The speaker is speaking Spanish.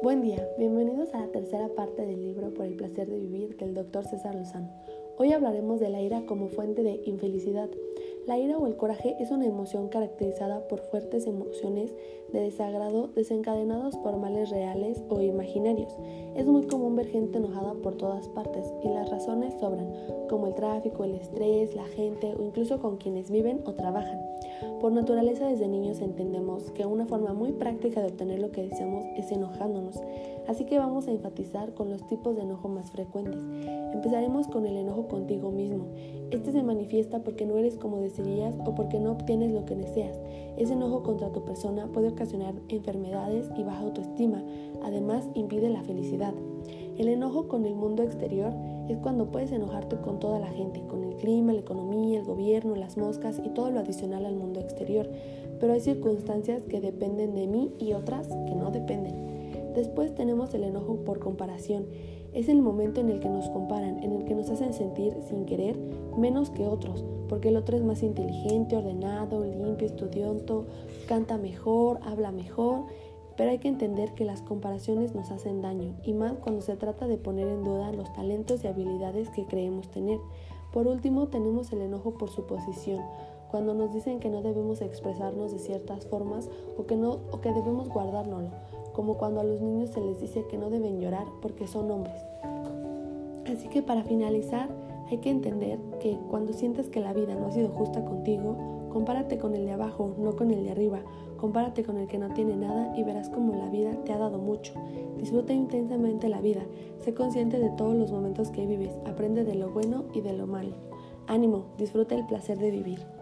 Buen día, bienvenidos a la tercera parte del libro Por el placer de vivir del doctor César Lozano. Hoy hablaremos de la ira como fuente de infelicidad. La ira o el coraje es una emoción caracterizada por fuertes emociones de desagrado desencadenados por males reales o imaginarios. Es muy común ver gente enojada por todas partes y las razones sobran, como el tráfico, el estrés, la gente o incluso con quienes viven o trabajan. Por naturaleza desde niños entendemos que una forma muy práctica de obtener lo que deseamos es enojándonos, así que vamos a enfatizar con los tipos de enojo más frecuentes. Empezaremos con el enojo contigo mismo. Este se manifiesta porque no eres como desearías o porque no obtienes lo que deseas. Ese enojo contra tu persona puede ocasionar enfermedades y baja autoestima, además impide la felicidad. El enojo con el mundo exterior es cuando puedes enojarte con toda la gente, con el clima, la economía, el gobierno, las moscas y todo lo adicional al mundo exterior, pero hay circunstancias que dependen de mí y otras que no dependen. Después tenemos el enojo por comparación. Es el momento en el que nos comparan, en el que nos hacen sentir sin querer menos que otros, porque el otro es más inteligente, ordenado, limpio, estudioso, canta mejor, habla mejor pero hay que entender que las comparaciones nos hacen daño, y más cuando se trata de poner en duda los talentos y habilidades que creemos tener. Por último, tenemos el enojo por suposición, cuando nos dicen que no debemos expresarnos de ciertas formas o que, no, o que debemos guardárnoslo, como cuando a los niños se les dice que no deben llorar porque son hombres. Así que para finalizar, hay que entender que cuando sientes que la vida no ha sido justa contigo, compárate con el de abajo, no con el de arriba. Compárate con el que no tiene nada y verás cómo la vida te ha dado mucho. Disfruta intensamente la vida. Sé consciente de todos los momentos que vives. Aprende de lo bueno y de lo malo. Ánimo, disfruta el placer de vivir.